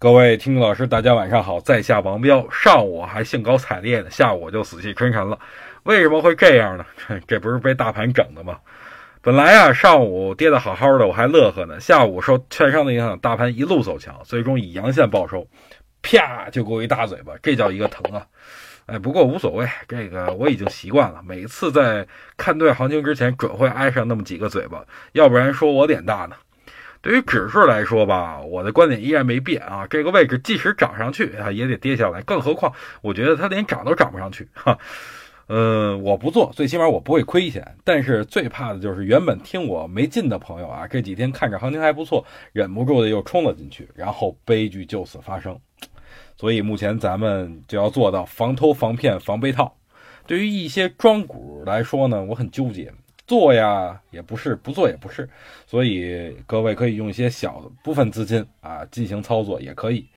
各位听众老师，大家晚上好，在下王彪。上午还兴高采烈的，下午就死气沉沉了。为什么会这样呢？这不是被大盘整的吗？本来啊，上午跌得好好的，我还乐呵呢。下午受券商的影响，大盘一路走强，最终以阳线报收，啪就给我一大嘴巴，这叫一个疼啊！哎，不过无所谓，这个我已经习惯了。每次在看对行情之前，准会挨上那么几个嘴巴，要不然说我脸大呢。对于指数来说吧，我的观点依然没变啊。这个位置即使涨上去啊，也得跌下来。更何况，我觉得它连涨都涨不上去哈。嗯，我不做，最起码我不会亏钱。但是最怕的就是原本听我没劲的朋友啊，这几天看着行情还不错，忍不住的又冲了进去，然后悲剧就此发生。所以目前咱们就要做到防偷、防骗、防被套。对于一些庄股来说呢，我很纠结。做呀也不是，不做也不是，所以各位可以用一些小部分资金啊进行操作也可以。